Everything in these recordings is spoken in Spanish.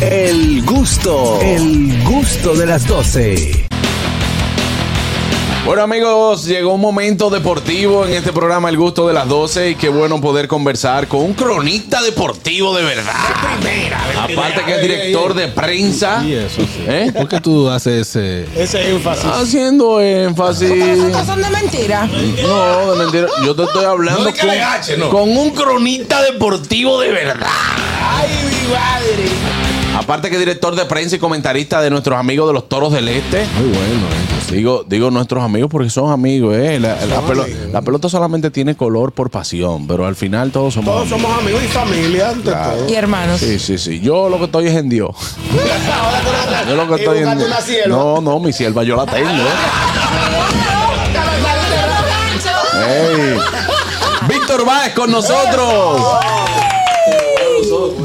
El gusto, el gusto de las 12. Bueno amigos, llegó un momento deportivo en este programa El Gusto de las 12 y qué bueno poder conversar con un cronista deportivo de verdad. Aparte que es director de prensa. Y eso sí. ¿Eh? ¿Por qué tú haces ese...? Ese énfasis. Haciendo énfasis. Esas son de mentira. No, de mentira. Yo te estoy hablando No con, no. con un cronista deportivo de verdad. Ay, mi madre. Aparte que director de prensa y comentarista de nuestros amigos de los Toros del Este. Muy bueno, ¿eh? Digo, digo nuestros amigos porque son amigos, ¿eh? La, la pelo- la pelota solamente tiene color por pasión, pero al final todos somos Todos amigos. somos amigos y familia ante todo. Y hermanos. Sí, sí, sí. Yo lo que estoy es en Dios. Yo lo que estoy en sierva. No, no, mi sierva yo la tengo. Ey. Víctor Báez con nosotros.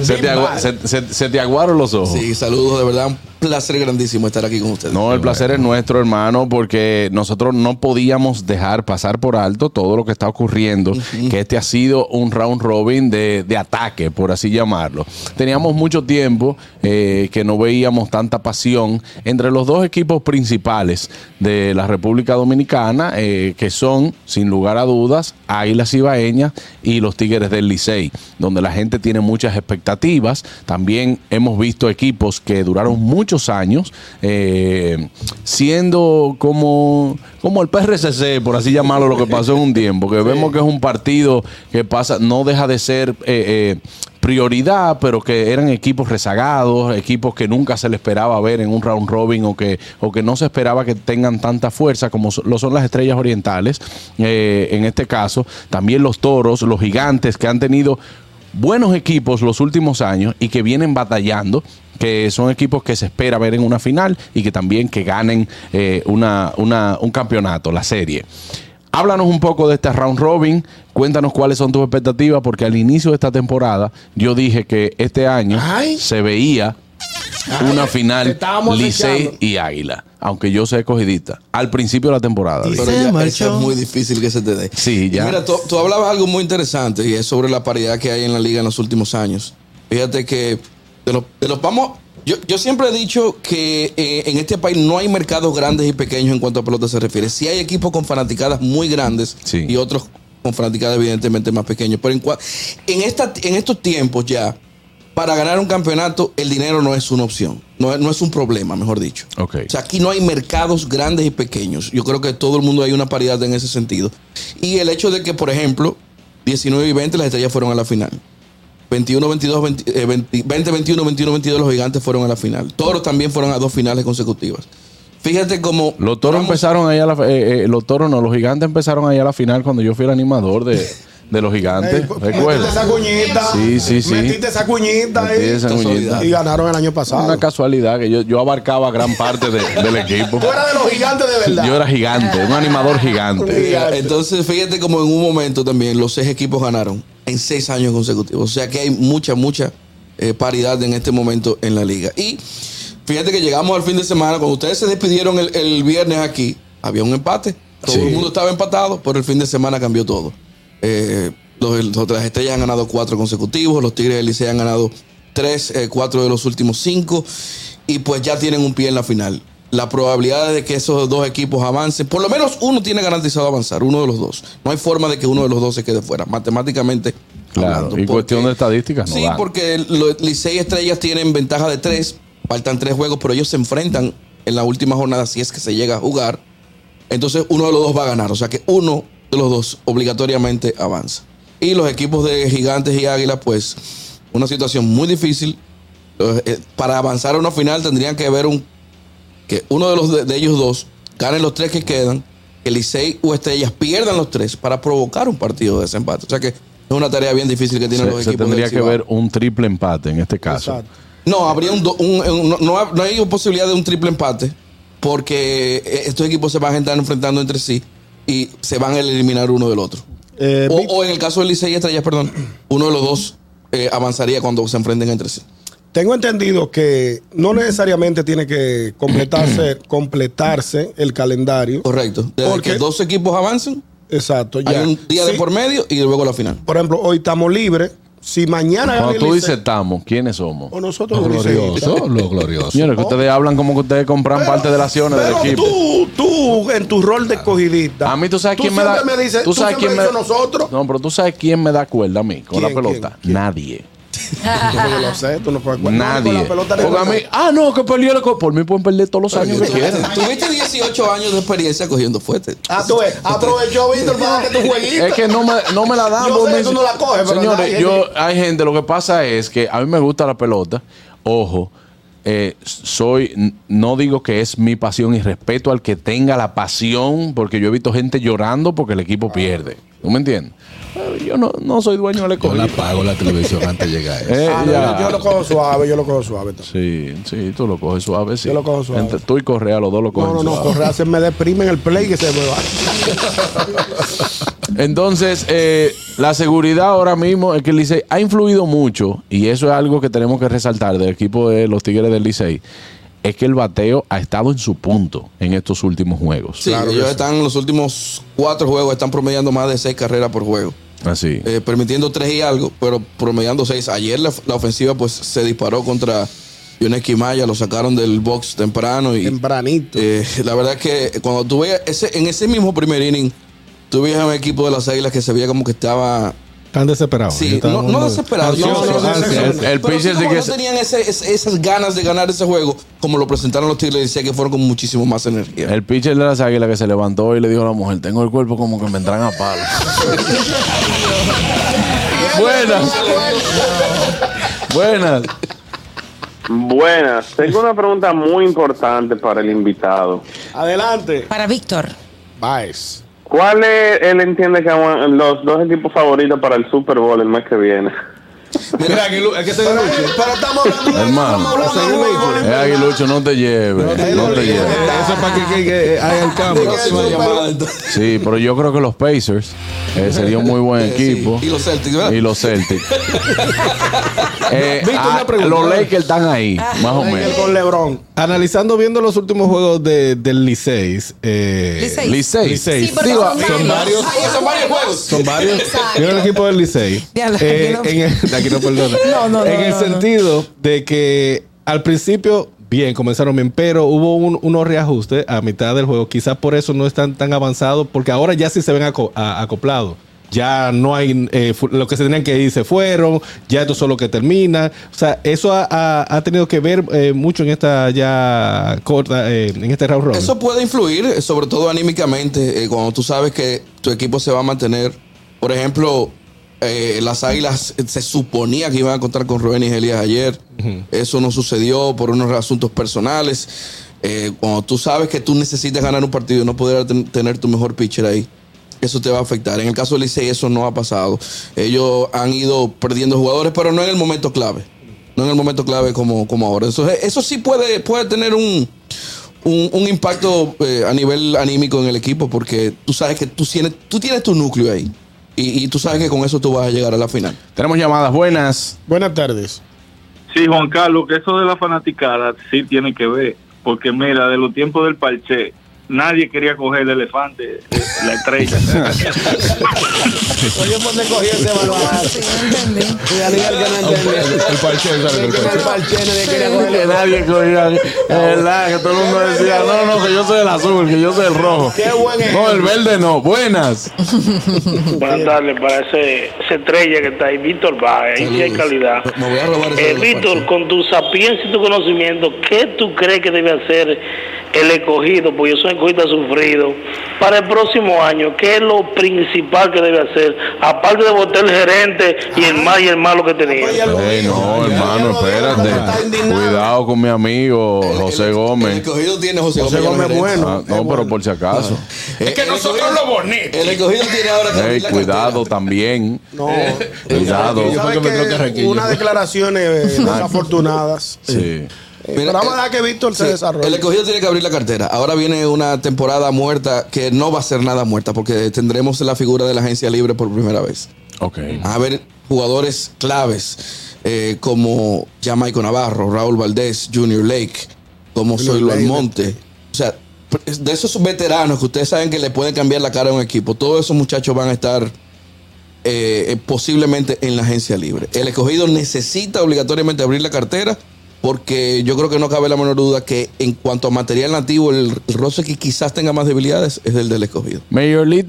Se te, agua- se- se- se te aguaron los ojos. Sí, saludos, de verdad, un placer grandísimo estar aquí con ustedes. No, el placer es nuestro, hermano, porque nosotros no podíamos dejar pasar por alto todo lo que está ocurriendo, que este ha sido un round robin de, de ataque, por así llamarlo. Teníamos mucho tiempo eh, que no veíamos tanta pasión entre los dos equipos principales de la República Dominicana, eh, que son, sin lugar a dudas, Águilas Ibaeñas y los Tigres del Licey, donde la gente tiene muchas expectativas. También hemos visto equipos que duraron muchos años eh, siendo como, como el PRCC, por así llamarlo, lo que pasó en un tiempo, que vemos que es un partido que pasa, no deja de ser... eh, eh, prioridad, pero que eran equipos rezagados, equipos que nunca se le esperaba ver en un round robin o que, o que no se esperaba que tengan tanta fuerza como lo son las estrellas orientales. eh, en este caso, también los toros, los gigantes que han tenido buenos equipos los últimos años y que vienen batallando que son equipos que se espera ver en una final y que también que ganen eh, una, una- un campeonato, la serie. Háblanos un poco de este round robin, cuéntanos cuáles son tus expectativas, porque al inicio de esta temporada yo dije que este año Ay. se veía una final Licey y Águila, aunque yo soy escogidista, al principio de la temporada. Pero ya, eso es muy difícil que se te dé. Sí, ya. Y Mira, tú, tú hablabas algo muy interesante y es sobre la paridad que hay en la liga en los últimos años. Fíjate que de los, de los vamos. Yo, yo siempre he dicho que eh, en este país no hay mercados grandes y pequeños en cuanto a pelota se refiere. Sí hay equipos con fanaticadas muy grandes Sí. y otros con fanaticadas evidentemente más pequeños. Pero en, en, esta, en estos tiempos ya, para ganar un campeonato, el dinero no es una opción. No, es- no es un problema, mejor dicho. Ok. O sea, aquí no hay mercados grandes y pequeños. Yo creo que todo el mundo hay una paridad en ese sentido. Y el hecho de que, por ejemplo, 19 y 20 las estrellas fueron a la final. 21, 22, 20, eh, 20, 20, 21, 21, 22 los gigantes fueron a la final. Toros también fueron a dos finales consecutivas. Fíjate cómo... Los toros vamos- empezaron ahí a la eh, eh, los toros no, los gigantes empezaron ahí a la final cuando yo fui el animador de, de los gigantes. Metiste esa cuñita. Sí, sí, sí. Metiste esa cuñita Metí ahí. esa cuñita. Y ganaron el año pasado. Una casualidad que yo, yo abarcaba gran parte de- del equipo. Tú eras de los gigantes de verdad. Yo era gigante, un animador gigante. Mira, entonces, fíjate como en un momento también los seis equipos ganaron en seis años consecutivos. O sea que hay mucha, mucha eh, paridad en este momento en la liga. Y fíjate que llegamos al fin de semana, cuando ustedes se despidieron el, el viernes aquí, había un empate. Todo Sí. el mundo estaba empatado, pero el fin de semana cambió todo. Eh, los, los- las estrellas han ganado cuatro consecutivos, los Tigres del Licey han ganado tres, eh, cuatro de los últimos cinco, y pues ya tienen un pie en la final. La probabilidad de que esos dos equipos avancen, por lo menos uno tiene garantizado avanzar, uno de los dos. No hay forma de que uno de los dos se quede fuera, matemáticamente. Claro, hablando, y porque- cuestión de estadísticas no Sí, dan. porque los Licey Estrellas tienen ventaja de tres, faltan tres juegos, pero ellos se enfrentan en la última jornada si es que se llega a jugar. Entonces uno de los dos va a ganar, o sea que uno de los dos obligatoriamente avanza. Y los equipos de Gigantes y Águilas, pues, una situación muy difícil. Eh, eh, Para avanzar a una final tendrían que ver un que uno de los de, de ellos dos gane los tres que quedan, que Licey o Estrellas pierdan los tres para provocar un partido de desempate. O sea que es una tarea bien difícil que tienen los Se, se equipos. tendría que ver un triple empate en este caso. Exacto. No, habría un, do- un- un- no, no hay posibilidad de un triple empate porque eh, estos equipos se van a estar enfrentando entre sí y se van a eliminar uno del otro. Eh, O, en el caso del Licey y Estrellas, perdón, uno de los dos eh, avanzaría cuando se enfrenten entre sí. Tengo entendido que no necesariamente tiene que completarse, completarse el calendario. Correcto. Desde Porque- que dos equipos avancen, Exacto, hay un día de por medio y luego la final. Por ejemplo, hoy estamos libres si mañana Cuando tú dices estamos, ¿quiénes somos? o nosotros Lo los liceístas. glorioso, lo glorioso. Señores, que ustedes hablan como que ustedes compran Pero- parte de las acciones del equipo. Tú, tú, en tu rol de escogidista. A mí tú sabes quién me da. Me dices, tú sabes quién me nosotros. No, pero tú sabes quién me da cuerda a mí con la ¿Quién, pelota. quién, quién? Nadie. Yo lo sé, tú no puedes Con Nadie. ah, no, que perdió la Por mí pueden perder todos los años que quieran. Tuviste 18 años de experiencia cogiendo fuerte. Ah, tú ves, aprovechó Víctor para darte tu jueguito. Es que no me, no me la dan. Yo porque sé, me tú dicen- no la coges, pero Señores, nadie- yo, hay gente, lo que pasa es que a mí me gusta la pelota. Ojo, eh, soy, no digo que es mi pasión y respeto al que tenga la pasión, porque yo he visto gente llorando porque el equipo pierde. ¿Tú me entiendes? Yo no, no soy dueño del Yo la apago la televisión antes de llegar a eso. Eh, Ah, no, ya. yo, yo lo cojo suave, yo lo cojo suave. Sí, sí, tú lo coges suave, sí. Yo lo cojo suave. Entre tú y Correa, los dos lo cogen No, no, no, suave. Correa se me deprime en el play que se me va. Entonces, eh, la seguridad ahora mismo es que el Licey ha influido mucho, y eso es algo que tenemos que resaltar del equipo de los Tigres del Licey, es que el bateo ha estado en su punto en estos últimos juegos. Sí, ellos están en los últimos cuatro juegos, están promediando más de seis carreras por juego. Así. Eh, permitiendo tres y algo, pero promediando seis. Ayer la, la ofensiva pues se disparó contra Yoneski Maya, lo sacaron del box temprano y Tempranito. eh, la verdad es que cuando tú veías ese, en ese mismo primer inning, tú veías a un equipo de las águilas que se veía como que estaba Están desesperados. Sí, no, no muy- desesperado. yo ansiosos, no. El pitcher sí que no tenían ese- esas ganas de ganar ese juego, como lo presentaron los Tigres, decía que fueron con muchísimo más energía. El pitcher de las águilas que se levantó y le dijo a la mujer, tengo el cuerpo como que me entran a palo. Buenas. Buenas. Buenas, tengo una pregunta muy importante para el invitado. Adelante. Para Víctor. Baez. ¿Cuál es, él entiende que los dos equipos favoritos para el Super Bowl el mes que viene? Mira, Lu- aquí está Pero, estamos hablando de Hermano. estamos hablando de béisbol, Eh, Aguilucho, no te lleves. No te lleves. Eso es para que, haga el cambio. Sí, pero yo creo que los Pacers eh, sería un muy buen Eh, sí. equipo. Y los Celtics, ¿verdad? Y los Celtics. Eh, ah, pregunta. los Lakers están ahí, más o menos. con LeBron. Analizando, viendo los últimos juegos de, del Licey. Eh, Licey. Licey. Licey. Sí, Digo, son son varios. varios. Ah, son varios juegos. Son varios. Exacto. Yo el equipo del la- Eh, en el- aquí no perdona. No, no, no, En el no, no. sentido de que al principio, bien, comenzaron bien, pero hubo un- unos reajustes a mitad del juego. Quizás por eso no están tan avanzados, porque ahora ya sí se ven aco- acoplados. Ya no hay eh, lo que se tenían que ir, se fueron. Ya esto solo que termina. O sea, eso ha, ha- ha tenido que ver eh, mucho en esta ya corta, eh, en este round robin. Eso puede influir, eh, sobre todo anímicamente, eh, cuando tú sabes que tu equipo se va a mantener. Por ejemplo, eh, las Águilas eh, se suponía que iban a contar con Rubén y Elías ayer. Eso no sucedió por unos asuntos personales. Eh, cuando tú sabes que tú necesitas ganar un partido y no poder ten- tener tu mejor pitcher ahí, eso te va a afectar. En el caso del Licey eso no ha pasado. Ellos han ido perdiendo jugadores, pero no en el momento clave. No en el momento clave como, como ahora. Eso, eso sí puede, puede tener un, un, un impacto eh, a nivel anímico en el equipo porque tú sabes que tú tienes, tú tienes tu núcleo ahí. Y, y tú sabes que con eso tú vas a llegar a la final. Tenemos llamadas buenas. Buenas tardes. Sí, Juan Carlos, que eso de la fanaticada sí tiene que ver, porque mira, de los tiempos del parche, nadie quería coger el elefante, eh, la estrella. Oye, pues te cogí ese balón. Sí, entendí. El parche, ¿sabes? El Que parche. nadie quería cogerlo. Que nadie cogía. Es verdad, que todo el mundo decía, no, no, que yo soy el azul, que yo soy el rojo. Qué buen No, el verde no. Buenas. Buenas tardes para ese, esa estrella que está ahí, Víctor Baez, ahí sí hay calidad. Me voy a robar ese Eh, Víctor, con tu sapiencia y tu conocimiento, ¿qué tú crees que debe hacer el escogido? Porque yo soy escogida sufrido. Para el próximo año, ¿qué es lo principal que debe hacer? Aparte de votar el gerente y el mal y el malo que tenía. Oye, lo Ey, dijo. no, hermano, espérate. Cuidado con mi amigo José el- El Gómez. escogido tiene José, José Gómez. Gómez gerente. bueno. Ah, no, pero por si acaso. Es que nosotros lo bonito. El escogido tiene ahora que cuidado también. No. Cuidado. Que Requillo. unas declaraciones eh, desafortunadas. Sí. Eh, Pero vamos a dejar que Víctor se desarrolle. El escogido tiene que abrir la cartera. Ahora viene una temporada muerta que no va a ser nada muerta porque tendremos la figura de la agencia libre por primera vez. Ok. a haber jugadores claves eh, como Jamaico Navarro, Raúl Valdés, Junior Lake, como Lake. Almonte. O sea, de esos veteranos que ustedes saben que le pueden cambiar la cara a un equipo, todos esos muchachos van a estar eh, eh, posiblemente en la agencia libre. El escogido necesita obligatoriamente abrir la cartera porque yo creo que no cabe la menor duda que en cuanto a material nativo, el, el roster que quizás tenga más debilidades es el del escogido.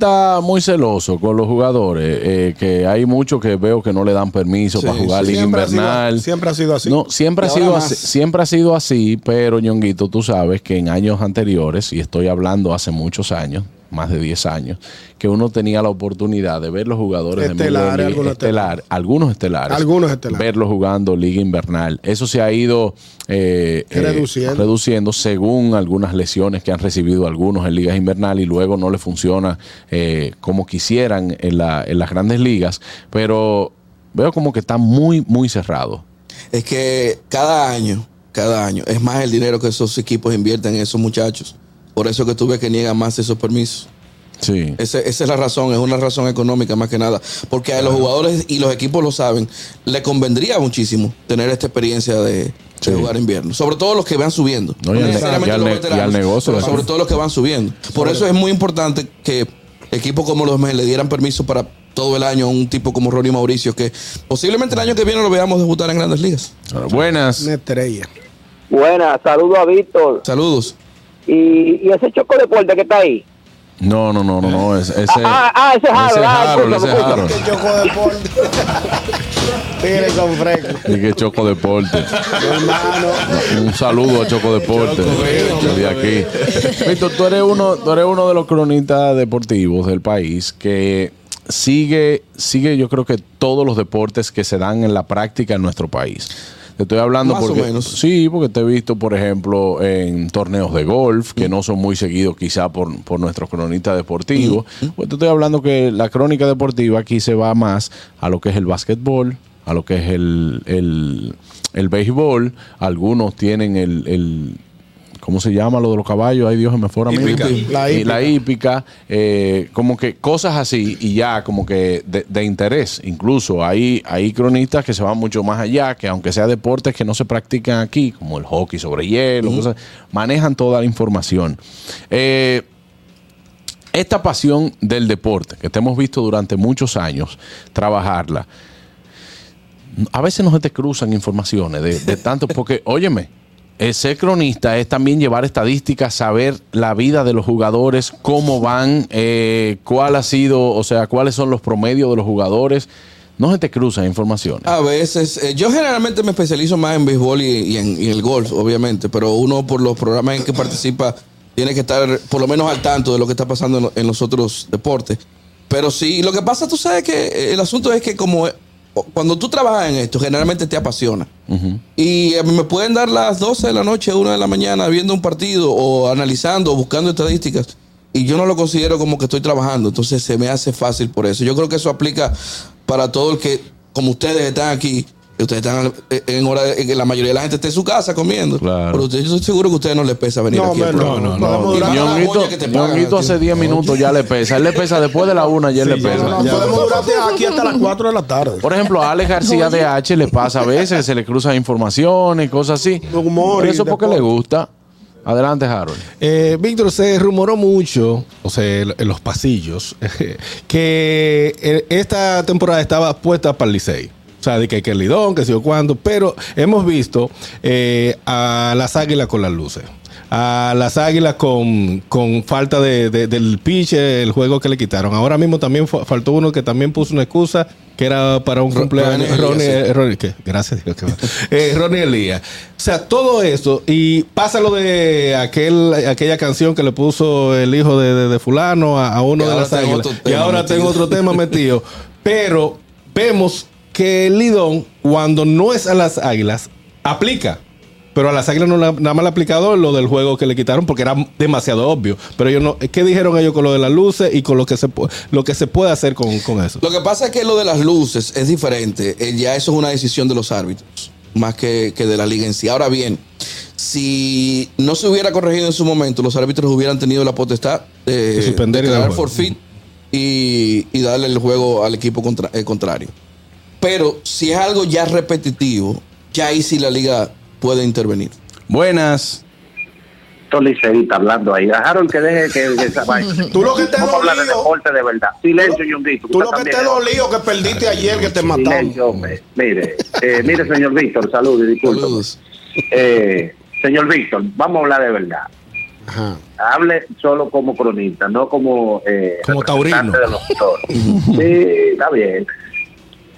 Está muy celoso con los jugadores, eh, que hay muchos que veo que no le dan permiso Sí, para jugar sí. liga Siempre ha sido- invernal. siempre ha sido así. No, siempre ha sido así, siempre ha sido así, pero ñonguito, tú sabes que en años anteriores, y estoy hablando hace muchos años, más de 10 años, que uno tenía la oportunidad de ver los jugadores de algunos estelar, algunos estelares, Algunos estelares. verlos jugando liga invernal. Eso se ha ido eh, eh, Reduciendo. reduciendo según algunas lesiones que han recibido algunos en ligas invernal y luego no le funciona eh, como quisieran en, la- en las grandes ligas, pero veo como que está muy, muy cerrado. Es que cada año, cada año, es más el dinero que esos equipos invierten en esos muchachos. Por eso que tú ves que niegan más esos permisos. Sí. Ese- esa es la razón, es una razón económica más que nada. Porque a los jugadores y los equipos lo saben, le convendría muchísimo tener esta experiencia de, jugar invierno. Sobre todo los que van subiendo. No, necesariamente y al los veteranos, y al negocio, pero sobre todo los que van subiendo. Por eso es muy importante que equipos como los Mets le dieran permiso para todo el año a un tipo como Ronnie Mauricio, que posiblemente el año que viene lo veamos debutar en grandes ligas. Buenas. Una estrella. Buenas, saludo a Víctor. Saludos. Y, y ese choco deporte que está ahí. No, no, no, no, no. Ese, ese, Ah, ah, ese es Harold, ese ah, Harold, ese. Que chocó deporte. Tigre con fresco. Y que Choco Deporte. Hermano. Un saludo a Choco Deporte. Desde aquí. Víctor, tú eres uno, tú eres uno de los cronistas deportivos del país que sigue, sigue, yo creo que todos los deportes que se dan en la práctica en nuestro país. Te estoy hablando Más o porque menos. sí, porque te he visto, por ejemplo, en torneos de golf que no son muy seguidos quizá por, por nuestros cronistas deportivos. Pues te estoy hablando que la crónica deportiva aquí se va más a lo que es el básquetbol, a lo que es el, el, el béisbol. Algunos tienen el, el- ¿cómo se llama lo de los caballos? Ay Dios, se me fue ahora mismo. Hípica. La Y La hípica. hípica, eh, como que cosas así y ya como que de, de interés. Incluso hay, hay cronistas que se van mucho más allá, que aunque sea deportes que no se practican aquí, como el hockey sobre hielo, cosas, manejan toda la información. Eh, esta pasión del deporte que te hemos visto durante muchos años trabajarla, a veces no se te cruzan informaciones de, de tanto, porque, óyeme, eh, ser cronista es también llevar estadísticas, saber la vida de los jugadores, cómo van, eh, cuál ha sido, o sea, cuáles son los promedios de los jugadores. No se te cruzan informaciones. A veces, eh, yo generalmente me especializo más en béisbol y, en, el golf, obviamente, pero uno por los programas en que participa tiene que estar por lo menos al tanto de lo que está pasando en, lo- en los otros deportes. Pero sí, lo que pasa, tú sabes que eh, el asunto es que como cuando tú trabajas en esto, generalmente te apasiona. Y a mí me pueden dar las 12 de la noche, 1 de la mañana viendo un partido o analizando o buscando estadísticas. Y yo no lo considero como que estoy trabajando. Entonces se me hace fácil por eso. Yo creo que eso aplica para todo el que, como ustedes están aquí, ustedes están en hora de que la mayoría de la gente esté en su casa comiendo. Claro. Pero ustedes- yo estoy seguro que a ustedes no les pesa venir No, aquí. al hombre, no, no, no. Ñonguito, hace 10 minutos ya le pesa. Él le pesa después de la una, ya él le Sí, ya, pesa. No, podemos durarte aquí hasta las 4 de la tarde. Por ejemplo, a Alex García de H le pasa a veces se le cruzan informaciones, cosas así. Humor Pero y eso porque le gusta. Adelante, Harold. Eh, Víctor, se rumoró mucho, o sea, en en los pasillos, que eh, esta temporada estaba puesta para el Licey. O sea, de que, que el Lidón, que sé yo cuándo, pero hemos visto eh, a las águilas con las luces. A las águilas con, con falta de, de- del pitch, el juego que le quitaron. Ahora mismo también fa- faltó uno que también puso una excusa que era para un cumpleaños. Ronnie Ronnie, Ronnie, ¿qué? Gracias, Dios. que. Eh, Ronnie Elías. O sea, todo eso. Y pasa lo de aquel, aquella canción que le puso el hijo de, de- de fulano a, a uno Y de las águilas. Y ahora metido. tengo otro tema metido. Pero vemos que el Lidón, cuando no es a las águilas, aplica. Pero a las águilas no la- nada más le ha aplicado lo del juego que le quitaron porque era demasiado obvio. Pero ellos no, ¿qué dijeron ellos con lo de las luces y con lo que se, lo que se puede hacer con, con eso? Lo que pasa es que lo de las luces es diferente. Eh, ya eso es una decisión de los árbitros, más que, que de la liga en sí. Ahora bien, si no se hubiera corregido en su momento, los árbitros hubieran tenido la potestad de, De suspender y dar forfeit y, y darle el juego al equipo contra- eh, contrario. Pero si es algo ya repetitivo, ya ahí sí la liga puede intervenir. Buenas. liceístas hablando ahí. Dejaron que deje que, que esa vaina. Tú lo que te Vamos a hablar de deporte de verdad. Silencio, Yundito. Tú lo que te dolió que perdiste ayer que te. Silencio, hombre. Mire, eh, mire, señor Víctor, saludos y disculpe. Saludos. Eh, señor Víctor, vamos a hablar de verdad. Ajá. Hable solo como cronista, no como... Eh, Como taurino. de los actores. sí, está bien.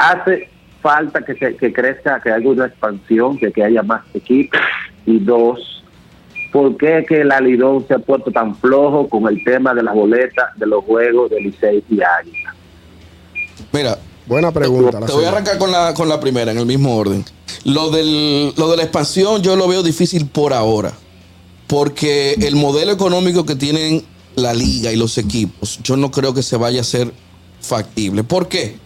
Hace falta que, se, que crezca, que haya una expansión, que, que haya más equipos. Y dos, ¿por qué es que el alidón se ha puesto tan flojo con el tema de las boletas de los juegos de Licey y Águila? Mira, Buena pregunta. la te voy a arrancar con la, con la primera, en el mismo orden. Lo, del, lo de la expansión yo lo veo difícil por ahora. Porque el modelo económico que tienen la liga y los equipos, yo no creo que se vaya a ser factible. ¿Por qué?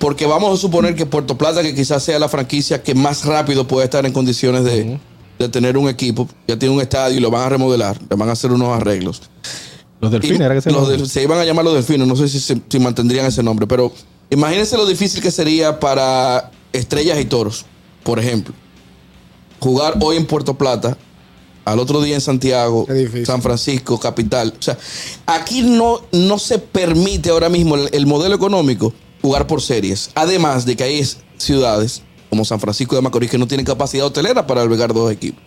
Porque vamos a suponer que Puerto Plata, que quizás sea la franquicia que más rápido puede estar en condiciones de, de tener un equipo, ya tiene un estadio y lo van a remodelar, le van a hacer unos arreglos. Los delfines, Y era que se los del- se iban a llamar los delfines, no sé si, se- si mantendrían ese nombre, pero imagínense lo difícil que sería para estrellas y toros, por ejemplo. Jugar hoy en Puerto Plata, al otro día en Santiago. San Francisco, capital. O sea, aquí no, no se permite ahora mismo el, el modelo económico jugar por series. Además de que hay es- ciudades como San Francisco de Macorís que no tienen capacidad hotelera para albergar dos equipos.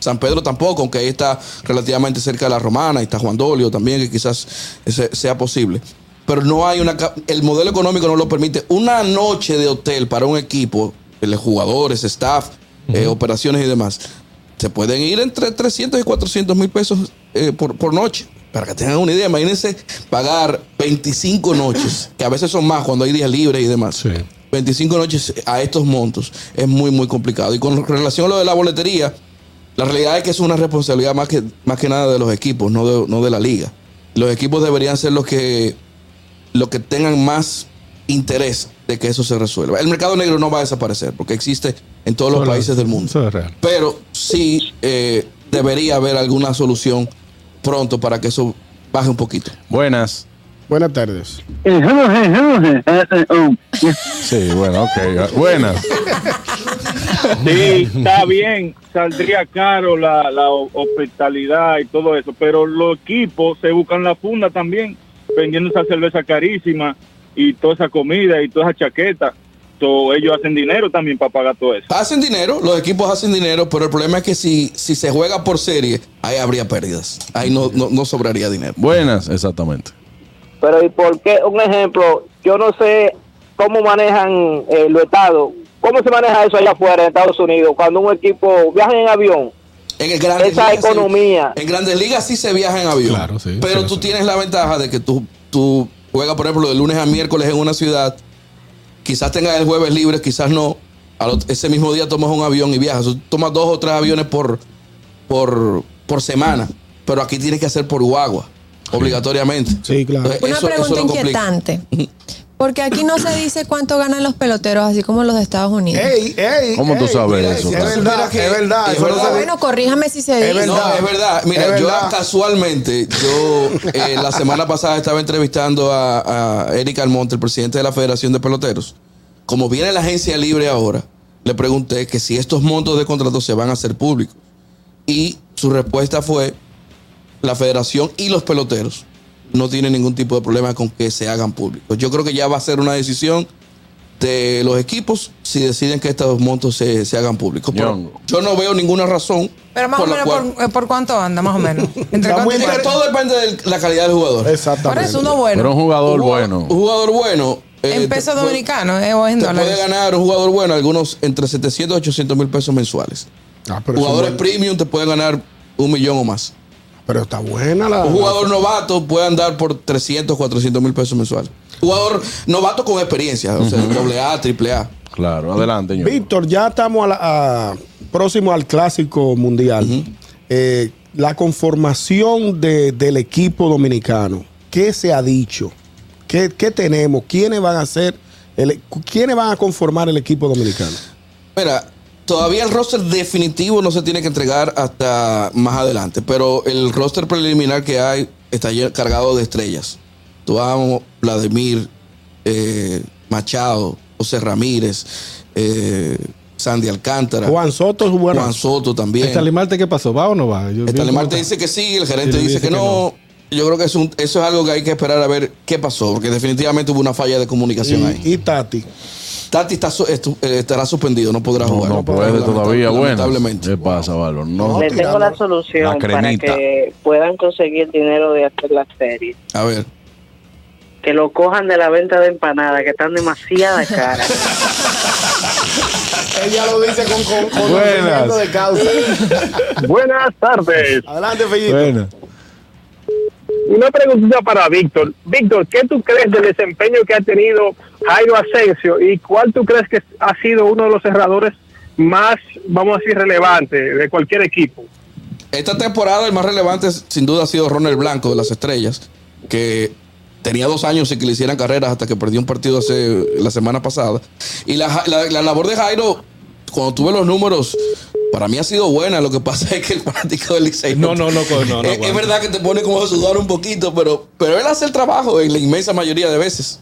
San Pedro tampoco, aunque ahí está relativamente cerca de la Romana, y está Juan Dolio también, que quizás ese sea posible. Pero no hay una. El modelo económico no lo permite. Una noche de hotel para un equipo, los jugadores, staff, eh, operaciones y demás, se pueden ir entre 300 y 400 mil pesos eh, por, por noche. Para que tengan una idea, imagínense pagar 25 noches, que a veces son más cuando hay días libres y demás. Sí. 25 noches a estos montos es muy, muy complicado. Y con relación a lo de la boletería, la realidad es que es una responsabilidad más que, más que nada de los equipos, no de, no de la liga. Los equipos deberían ser los que, los que tengan más interés de que eso se resuelva. El mercado negro no va a desaparecer porque existe en todos los países del mundo. Pero sí eh, debería haber alguna solución pronto para que eso baje un poquito. Buenas. Buenas tardes. Sí, bueno, ok. Buenas. Sí, está bien, saldría caro la, la ho- hospitalidad y todo eso, pero los equipos se buscan la funda también, vendiendo esa cerveza carísima y toda esa comida y toda esa chaqueta. So, ellos hacen dinero también para pagar todo eso. Hacen dinero, los equipos hacen dinero, pero el problema es que si, si se juega por serie, ahí habría pérdidas. Ahí no, no, no sobraría dinero. Buenas, exactamente. Pero ¿y por qué? Un ejemplo, yo no sé cómo manejan eh, los estados. ¿Cómo se maneja eso allá afuera en Estados Unidos? Cuando un equipo viaja en avión, En el Grandes esa Ligas, sí- economía. en Grandes Ligas sí se viaja en avión. Claro, sí, pero tú sí. tienes la ventaja de que tú, tú juegas, por ejemplo, de lunes a miércoles en una ciudad. Quizás tengas el jueves libre, quizás no. Ese mismo día tomas un avión y viajas. Tomas dos o tres aviones por, por, por semana. Pero aquí tienes que hacer por guagua, obligatoriamente. Sí, claro. Entonces, Una eso- eso pregunta lo complica. Porque aquí no se dice cuánto ganan los peloteros, así como los de Estados Unidos. Ey, ey, ¿Cómo tú sabes mira, eso, Es verdad, que- es verdad. es no Bueno, corríjame si se Es dice. No, verdad. es verdad. Mira, Es yo verdad. casualmente, yo eh, la semana pasada estaba entrevistando a, a Eric Almonte, el presidente de la Federación de Peloteros. Como viene la agencia libre ahora, le pregunté que si estos montos de contratos se van a hacer públicos. Y su respuesta fue, la federación y los peloteros no tienen ningún tipo de problema con que se hagan públicos. Yo creo que ya va a ser una decisión de los equipos si deciden que estos montos se, se hagan públicos. Pero yo no veo ninguna razón. Pero más o menos, cual- por, eh, ¿por cuánto anda? Más o menos. ¿Entre y es todo depende de la calidad del jugador. Exactamente. eso uno bueno. Pero un jugador Un jugador- bueno. Un jugador bueno. eh, en pesos puede- dominicanos eh, o en Te dólares. puede ganar un jugador bueno algunos entre 700 y 800 mil pesos mensuales. Ah, pero, Jugadores es bueno. premium te pueden ganar un millón o más. Pero está buena la. Un jugador novato puede andar por 300, 400 mil pesos mensuales. Jugador novato con experiencia, o sea, doble A, triple A. Claro, adelante, ñongo. Víctor, ya estamos a la- a- próximo al clásico mundial. Eh, la conformación de- del equipo dominicano, ¿qué se ha dicho? ¿Qué, qué tenemos? ¿Quiénes van a ser? el- ¿Quiénes van a conformar el equipo dominicano? Mira, todavía el roster definitivo no se tiene que entregar hasta más adelante, pero el roster preliminar que hay está cargado de estrellas. Tuamo, Vladimir, eh, Machado, José Ramírez, eh, Sandy Alcántara. Juan Soto es bueno. Juan Soto también. ¿Esta Limarte qué pasó? ¿Va o no va? Yo- Esta yo- Limarte dice que sí, el gerente dice, que, no. Yo creo que es un- eso es algo que hay que esperar a ver qué pasó, porque definitivamente hubo una falla de comunicación ahí. Y Tati. Tati está su- estu- eh, estará suspendido, no podrá jugar. no puede todavía. Bueno, Lamentablemente. ¿qué pasa, Valor? No. Le tengo la solución La para que puedan conseguir dinero de hacer la serie. A ver. Que lo cojan de la venta de empanadas, que están demasiada caras. Ella lo dice con, con, con Buenas. conocimiento de causa. Buenas tardes. Adelante, Fellito. Bueno. Una preguntita para Víctor. Víctor, ¿qué tú crees del desempeño que ha tenido Jairo Asensio y cuál tú crees que ha sido uno de los cerradores más, vamos a decir, relevantes de cualquier equipo? Esta temporada el más relevante sin duda ha sido Ronald Blanco de las Estrellas, que tenía dos años sin que le hicieran carreras hasta que perdió un partido hace la semana pasada. Y la, la- la labor de Jairo, cuando tuve los números, para mí ha sido buena. Lo que pasa es que el fanático del Licey... No, no, no, no, no, es, verdad que te pone como a sudar un poquito, pero, pero él hace el trabajo en la inmensa mayoría de veces.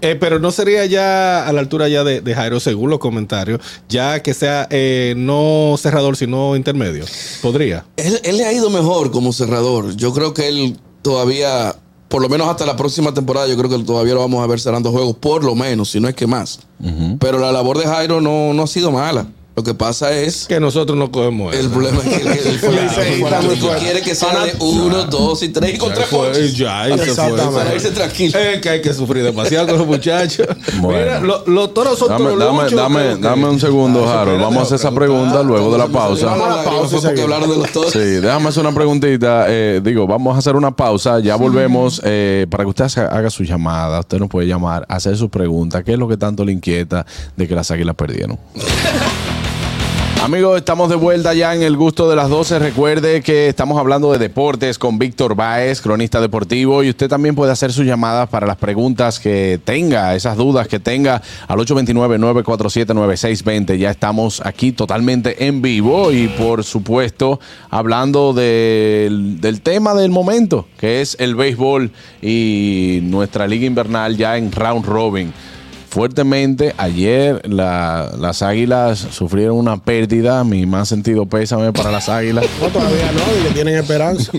Eh, pero no sería ya a la altura ya de, de Jairo, según los comentarios, ya que sea eh, no cerrador, sino intermedio. Podría. Él, él le ha ido mejor como cerrador. Yo creo que él todavía, por lo menos hasta la próxima temporada, yo creo que todavía lo vamos a ver cerrando juegos, por lo menos, si no es que más. Pero la labor de Jairo no, no ha sido mala. Lo que pasa es que nosotros no cogemos El problema es que el, el fanático quiere que sea de uno, dos y tres y con tres ponches. Ya, ahí se fue. Para irse tranquilo. Es que hay que sufrir demasiado con los muchachos. Bueno. Mira, lo- los toros son Dame, toros dame, dame, un segundo, Ah, Harold. Vamos a hacer esa pregunta luego de la pausa. Vamos a la pausa porque hablaron de los toros. Sí, déjame hacer una preguntita. eh, digo, vamos a hacer una pausa. Ya volvemos eh, para que usted haga, haga su llamada. Usted nos puede llamar, hacer sus preguntas. ¿Qué es lo que tanto le inquieta de que las águilas perdieron? Amigos, estamos de vuelta ya en el gusto de las 12. Recuerde que estamos hablando de deportes con Víctor Báez, cronista deportivo, y usted también puede hacer sus llamadas para las preguntas que tenga, esas dudas que tenga al 829-947-9620. Ya estamos aquí totalmente en vivo y por supuesto hablando del, del tema del momento, que es el béisbol y nuestra liga invernal ya en round robin fuertemente. Ayer la- las águilas sufrieron una pérdida. Mi más sentido pésame para las águilas. No, todavía no, y que tienen esperanza.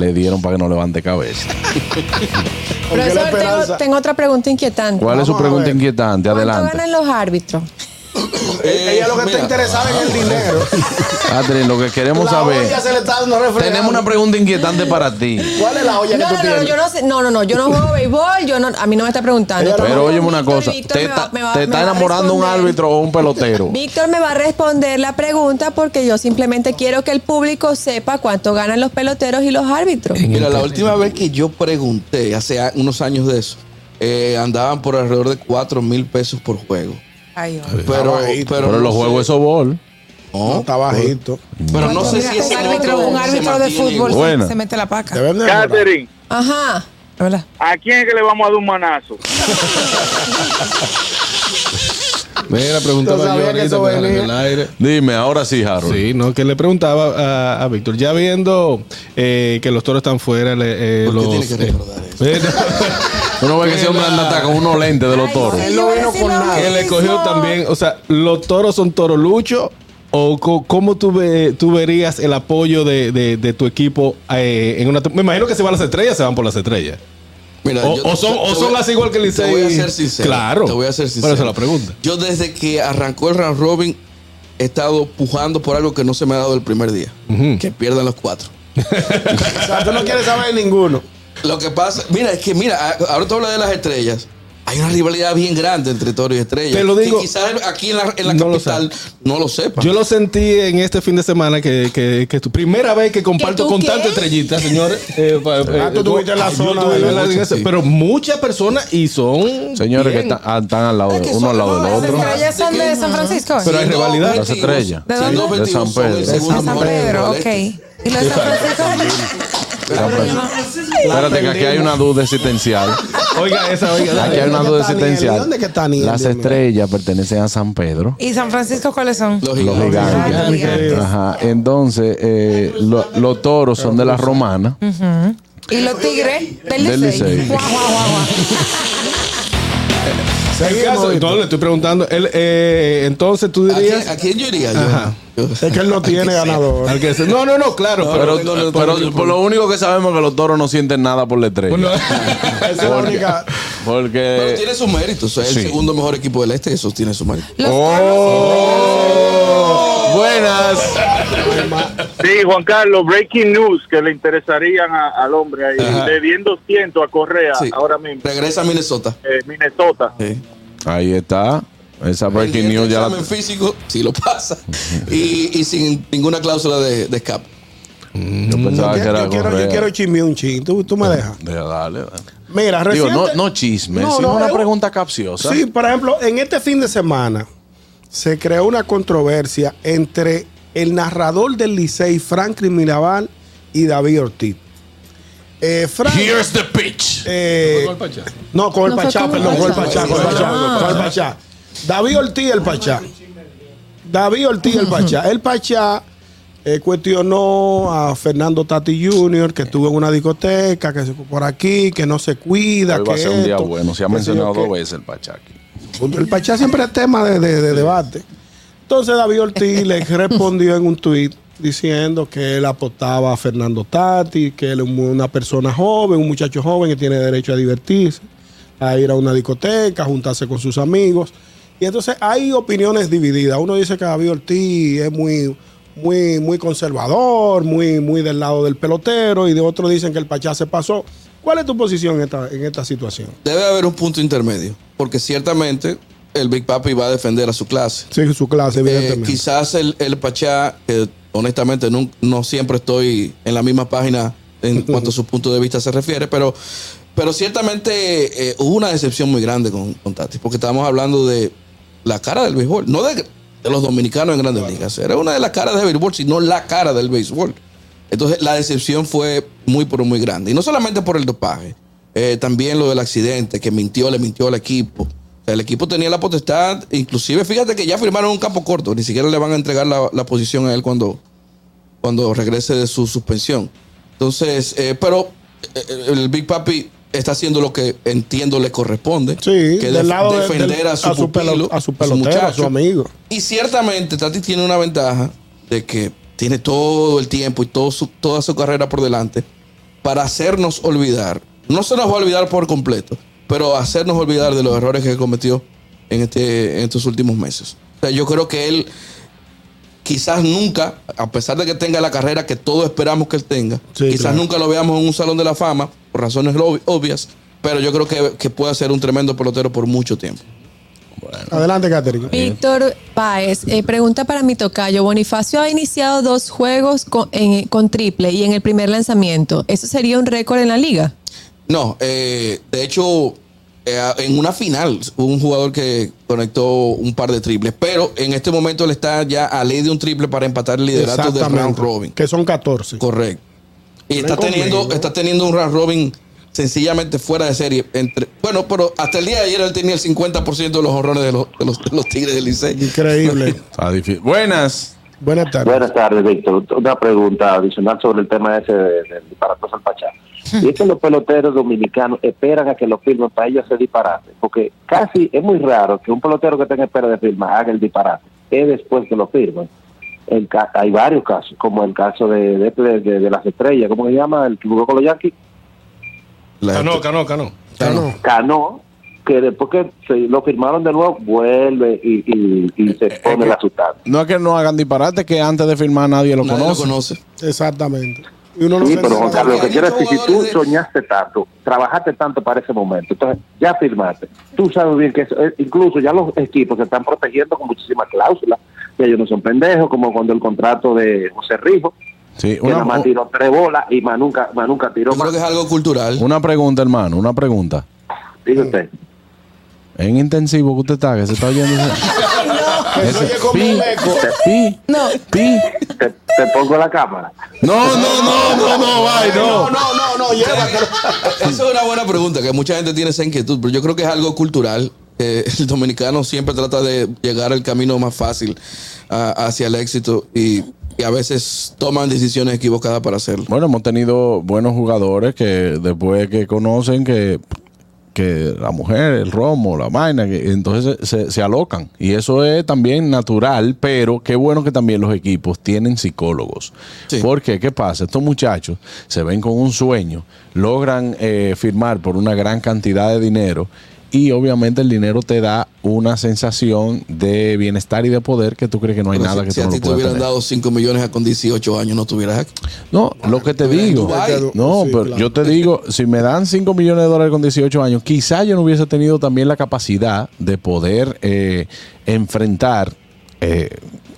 Le dieron para que no levante cabeza. Profesor, tengo, tengo otra pregunta inquietante. ¿Cuál es su pregunta inquietante? ¿Cuánto Adelante. ganan los árbitros? Ella lo que está interesada en el dinero. Catherine, lo que queremos La saber. olla se le está dando refregado. Tenemos una pregunta inquietante para ti. ¿Cuál es la olla No, que tú no, no, tienes? yo no sé. No, no, no. Yo no juego béisbol. Yo no, a mí no me está preguntando. Pero óyeme una cosa. Víctor ¿Te me va- está, me va- te me está va a enamorando un responder. árbitro o un pelotero? Víctor me va a responder la pregunta porque yo simplemente quiero que el público sepa cuánto ganan los peloteros y los árbitros. Mira, la última vez que yo pregunté, hace a- unos años de eso, eh, andaban por alrededor de 4 mil pesos por juego. Ay, Pero, bajito. pero, Pero no los juegos de sobol. No, Está bajito. Pero no sé si ese un árbitro, un árbitro de fútbol se- Buena. se mete la paca. Catherine, Ajá. ¿a quién es que le vamos a dar un manazo? Mira, preguntaba Yo ahorita eso en el aire. Dime, ahora sí, Harold. Sí, no, que le preguntaba a, a Víctor, ya viendo eh, que los toros están fuera, le- eh, ¿Por qué los, tiene que eh, recordar Tú no ves que ese hombre anda hasta con unos lentes de los toros. Él no vino con nada. que le cogió también, o sea, los toros son toros lucho. ¿O cómo tú, ve- tú verías el apoyo de, de- de tu equipo eh, en una... Me imagino que se van las estrellas, se van por las estrellas. Mira, O, yo- o son, te o voy- son las igual que el Te Licey. voy a ser sincero. Claro. Te voy a ser Por sincero. eso la pregunta. Yo desde que arrancó el round robin he estado pujando por algo que no se me ha dado el primer día. Que pierdan los cuatro. O sea, tú no quieres saber de ninguno. Lo que pasa, mira, es que mira, ahora tú hablas de las estrellas. Hay una rivalidad bien grande entre Toro y Estrella. Te lo digo- Que quizás aquí en la, en la No lo capital no lo sepa. Yo lo sentí en este fin de semana que, que, que tu primera vez que comparto ¿Que tú con qué? tanta estrellita, señores. Eh, pa- Ah, eh, tú tuviste la zona de- la- Sí. Pero muchas personas y son. Señores que están, ah, están al lado, de- que uno al lado del ¿Las otro. estrellas son de San Francisco? Pero hay rivalidad. Las estrellas. ¿De Siendo dónde? De San 22 son el Pedro. De San Pedro, ok. ¿Y los de San Francisco? Espérate que aquí hay una duda existencial. Oiga, esa, oiga. Aquí hay una ¿Dónde duda existencial. ¿Dónde que está Niel? Las estrellas pertenecen a San Pedro. ¿Y San Francisco cuáles son? Los gigantes. Ah, los gigantes. Ajá. Entonces, eh, lo- los toros son de la romana. ¿Y los tigres del? Licey. Guau, guau, guau, guau. Seguimos, caso- no, le estoy preguntando. Él, eh, entonces tú ¿A dirías. quién, a quién yo iría? Yo- Ajá. yo- Es que él no tiene ganador. No, no, no, claro. No, pero, Pero, no, no, pero no, no, por lo único que sabemos es que los toros no sienten nada por la estrella. Bueno, Esa es la única. Pero Porque. tiene sus méritos. Es Sí. el segundo mejor equipo del este. Eso tiene su mérito. ¡Oh! Buenas. Sí, Juan Carlos, breaking news que le interesarían a- al hombre ahí. Ajá. Le di en 200 a Correa Sí. ahora mismo. Regresa a Minnesota. Eh, Minnesota. Sí. Ahí está. Esa breaking news ya la. físico, si lo pasa. y, y sin ninguna cláusula de, de escape. Yo pensaba Yo, que era yo quiero, yo quiero chismear un chin. ¿Tú, tú me dejas? Deja, dale, dale. Mira, Digo, reciente... no, no chisme, No, sino no, una pregunta capciosa. Sí, por ejemplo, en este fin de semana se creó una controversia entre el narrador del Licey, Franklin Mirabal, y David Ortiz. Eh, Frank- Here's the pitch. eh, no, con el No Pachá, con el perdón, con el Pachá. Pachá, con el Pachá, Ah. con el Pachá. David Ortiz, el Pachá. David Ortiz, el Pachá. El Pachá eh, cuestionó a Fernando Tati Jr., que estuvo en una discoteca, que se fue por aquí, que no se cuida, Hoy que va a ser un día esto, bueno. Se ha mencionado dos veces el Pachaki. El Pachá siempre es tema de, de- de debate. Entonces David Ortiz le respondió en un tuit diciendo que él apostaba a Fernando Tati, que él es una persona joven, un muchacho joven que tiene derecho a divertirse, a ir a una discoteca, a juntarse con sus amigos. Y entonces hay opiniones divididas. Uno dice que David Ortiz es muy, muy, muy conservador, muy, muy del lado del pelotero, y de otros dicen que el Pachá se pasó. ¿Cuál es tu posición en esta, en esta situación? Debe haber un punto intermedio. Porque ciertamente el Big Papi va a defender a su clase. Sí, su clase, Eh, evidentemente. quizás el, el Pachá, que honestamente no, no siempre estoy en la misma página en cuanto a su punto de vista se refiere, pero, pero ciertamente eh, hubo una decepción muy grande con, con Tati, porque estábamos hablando de la cara del béisbol, no de, de los dominicanos en grandes ligas, era una de las caras del béisbol, sino la cara del béisbol. Entonces la decepción fue muy, pero muy grande. Y no solamente por el dopaje, eh, también lo del accidente, que mintió, le mintió al equipo. El equipo tenía la potestad, inclusive fíjate que ya firmaron un campo corto, ni siquiera le van a entregar la, la posición a él cuando, cuando regrese de su suspensión. Entonces, eh, pero eh, el Big Papi está haciendo lo que entiendo le corresponde. Sí, que del de- defender del- a su, a su pelo- a su pelotero, a su amigo. Y ciertamente Tati tiene una ventaja de que tiene todo el tiempo y todo su- toda su carrera por delante para hacernos olvidar. No se nos va a olvidar por completo, pero hacernos olvidar de los errores que cometió en, este, en estos últimos meses. O sea, yo creo que él quizás nunca, a pesar de que tenga la carrera que todos esperamos que él tenga, Sí, quizás claro. nunca lo veamos en un salón de la fama, por razones ob- obvias, pero yo creo que, que puede ser un tremendo pelotero por mucho tiempo. Adelante, Catherine. Víctor Páez, eh, pregunta para mi tocayo. Bonifacio ha iniciado dos juegos con, en- con triple y en el primer lanzamiento. ¿Eso sería un récord en la liga? No, eh, de hecho, eh, en una final hubo un jugador que conectó un par de triples, pero en este momento él está ya a ley de un triple para empatar el liderato del round robin. Que son 14. Correcto. Y está conmigo. teniendo, está teniendo un round robin sencillamente fuera de serie. Entre, bueno, pero hasta el día de ayer él tenía el 50% de los honrones de los, de los, de los Tigres del Licey. Increíble. Está difícil. Buenas. Buenas tardes. Buenas tardes, Víctor. Una pregunta adicional sobre el tema ese de- del disparatoso al Pachá. Y es que los peloteros dominicanos esperan a que lo firmen para ellos hacer disparate. Porque casi es muy raro que un pelotero que tenga espera de firma haga el disparate. Es después que lo firman. El ca- hay varios casos, como el caso de, de, de- de- de las estrellas, ¿cómo se llama? El que jugó con los Yankees. Cano, cano, cano. Cano. Cano, que después que se lo firmaron de nuevo, vuelve y, y- y se pone la sustancia. No es que no hagan disparate, que antes de firmar nadie lo Nadie lo conoce. conoce. Exactamente. Y uno no Sí, pero Juan. Carlos, lo que quiero decir, si tú de- soñaste tanto, trabajaste tanto para ese momento, entonces ya firmaste, tú sabes bien que eso- eh, incluso ya los equipos se están protegiendo con muchísimas cláusulas, que ellos no son pendejos, como cuando el contrato de José Rijo, Sí, que nada más tiró tres bolas y más nunca, más nunca tiró Yo creo más. que es algo cultural. una pregunta, hermano, una pregunta. Dice usted. En intensivo que usted está, que se está oyendo. se oye como pi, un eco. pi, No. pi. Te, te pongo la cámara. No, no, no, no, no, vaya, no. No, no, no, llévatelo. Esa es una buena pregunta, que mucha gente tiene esa inquietud, pero yo creo que es algo cultural. que el dominicano siempre trata de llegar al camino más fácil hacia el éxito y, y a veces toman decisiones equivocadas para hacerlo. Bueno, hemos tenido buenos jugadores que después que conocen que que la mujer, el romo, la vaina, que entonces se, se alocan. Y eso es también natural, pero qué bueno que también los equipos tienen psicólogos. Porque, ¿qué pasa? Estos muchachos se ven con un sueño, logran eh, firmar por una gran cantidad de dinero y obviamente el dinero te da una sensación de bienestar y de poder que tú crees que no hay Pero nada si, que si tú a no ti lo te puedas hubieran tener. dado 5 millones a con 18 años, no estuvieras aquí. No, lo que te digo. No, Sí, pero claro. yo te digo, si me dan 5 millones de dólares con 18 años, quizá yo no hubiese tenido también la capacidad de poder eh, enfrentar eh,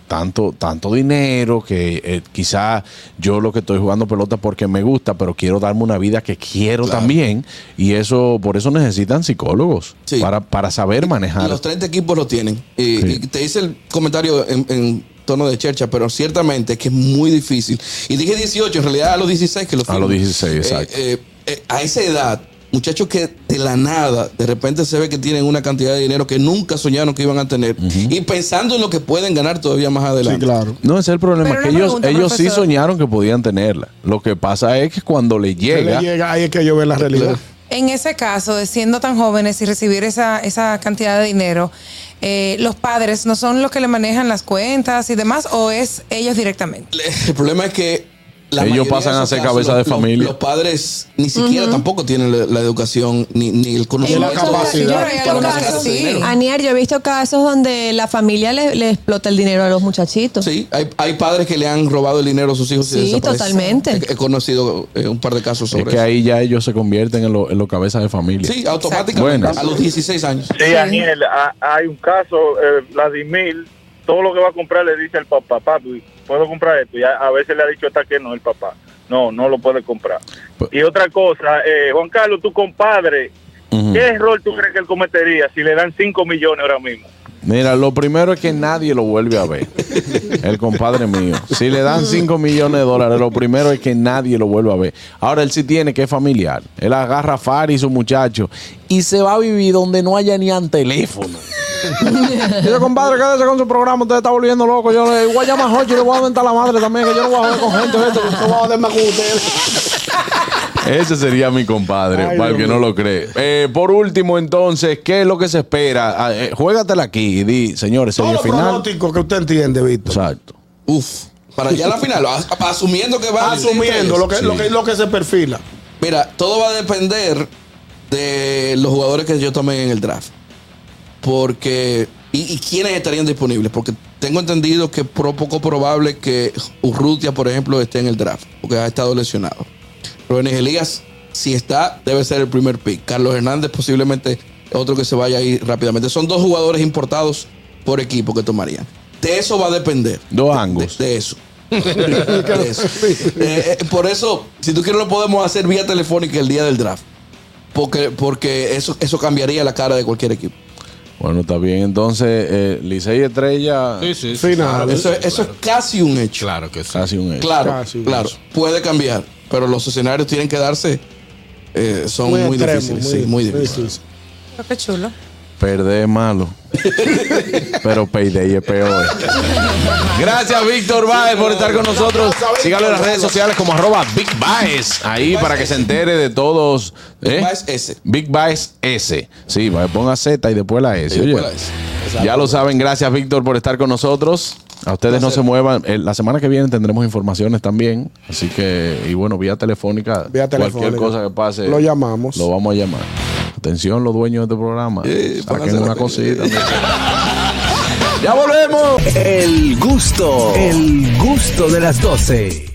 tanto, tanto dinero que eh, quizá yo lo que estoy jugando pelota porque me gusta, pero quiero darme una vida que quiero también. Y eso, por eso necesitan psicólogos para, para saber manejar. Los 30 equipos lo tienen. Y, y te hice el comentario en, en tono de chercha, pero ciertamente es que es muy difícil. Y dije 18, en realidad a los 16 que lo A los firman. 16, exacto. Eh, eh, eh, a esa edad, muchachos que de la nada, de repente se ve que tienen una cantidad de dinero que nunca soñaron que iban a tener. Y pensando en lo que pueden ganar todavía más adelante. claro. No, ese es el problema, Pero que ellos, pregunta, ellos sí soñaron que podían tenerla. Lo que pasa es que cuando le llega, le llega, ahí es que yo veo la realidad. En ese caso, de siendo tan jóvenes y recibir esa, esa cantidad de dinero, eh, ¿los padres no son los que le manejan las cuentas y demás o es ellos directamente? El problema es que la Ellos pasan a ser casos, cabeza los- de los- familia. Los, padres ni siquiera Ujú. tampoco tienen la, la educación ni, ni el conocimiento. En muchos casos, yo- sí. Anier, yo he visto casos donde la familia le, le explota el dinero a los muchachitos. Sí, hay, hay padres que le han robado el dinero a sus hijos. y Sí, desaparecen. totalmente. He, he conocido eh, un par de casos es sobre que eso. ahí ya ellos se convierten en los en los cabezas de familia. Sí, automáticamente Buenas. a los 16 años. Sí, Daniel, ha- hay un caso, eh, Vladimir, todo lo que va a comprar le dice al papá, papi, ¿puedo comprar esto? Y a, a veces le ha dicho hasta que no el papá. No, no lo puede comprar. Pues Y otra cosa, eh, Juan Carlos, tu compadre. ¿qué error tú crees que él cometería si le dan 5 millones ahora mismo? Mira, lo primero es que nadie lo vuelve a ver. El compadre mío. Si le dan 5 millones de dólares, lo primero es que nadie lo vuelve a ver. Ahora él sí tiene que es familiar. Él agarra a Fari y su muchacho y se va a vivir donde no haya ni teléfono. Dice, compadre, quédese con su programa, usted está volviendo loco. Yo le voy a llamar a Jochi y le voy a aumentar la madre también, que yo no voy a joder con gente. esto, yo voy a joder más con ustedes. Ese sería mi compadre, Ay, para el que no lo cree. Eh, por último, entonces, ¿qué es lo que se espera? Ah, eh, juégatela aquí y di, señores, Todo serie lo final. pronóstico que usted entiende, Víctor. Exacto. Uf, para allá a la final, as- asumiendo que va Asumiendo lo que, Sí. lo, que, lo que se perfila. Mira, todo va a depender de los jugadores que yo tomé en el draft. Porque. Y, y quiénes estarían disponibles. Porque tengo entendido que es poco probable que Urrutia, por ejemplo, esté en el draft. Porque ha estado lesionado. Rubén Elías, si está, debe ser el primer pick. Carlos Hernández, posiblemente otro que se vaya ahí rápidamente. Son dos jugadores importados por equipo que tomarían. De eso va a depender. Dos angos. De, de eso. De eso. Eh, eh, por eso, si tú quieres, lo podemos hacer vía telefónica el día del draft. Porque, porque eso, eso cambiaría la cara de cualquier equipo. Bueno, está bien. Entonces, eh, Licey Estrella. Sí, sí, sí. Final. Eso, eso es casi un hecho. Claro que sí. Casi un hecho. Claro, Casi un claro. hecho. Puede cambiar, pero los escenarios tienen que darse. eh, son muy, extremo, difíciles. sí, muy difíciles. Pero qué chulo. Perder es malo. Pero payday es peor. Gracias, Víctor Baez, por estar con nosotros. Sígalo en las redes sociales como arroba Big Baez. Ahí para que se entere de todos. ¿eh? Baez S. Big Baez S. Sí, va, ponga Z y después la S. Oye. Ya lo saben, gracias Víctor por estar con nosotros. A ustedes no se muevan. Eh, La semana que viene tendremos informaciones también. Así que, y bueno, vía telefónica. Vía Cualquier telefónica. cosa que pase. Lo llamamos. Lo vamos a llamar. Atención, los dueños de este programa. Eh, Saquen una cosita. ya volvemos. El gusto, el gusto de las 12.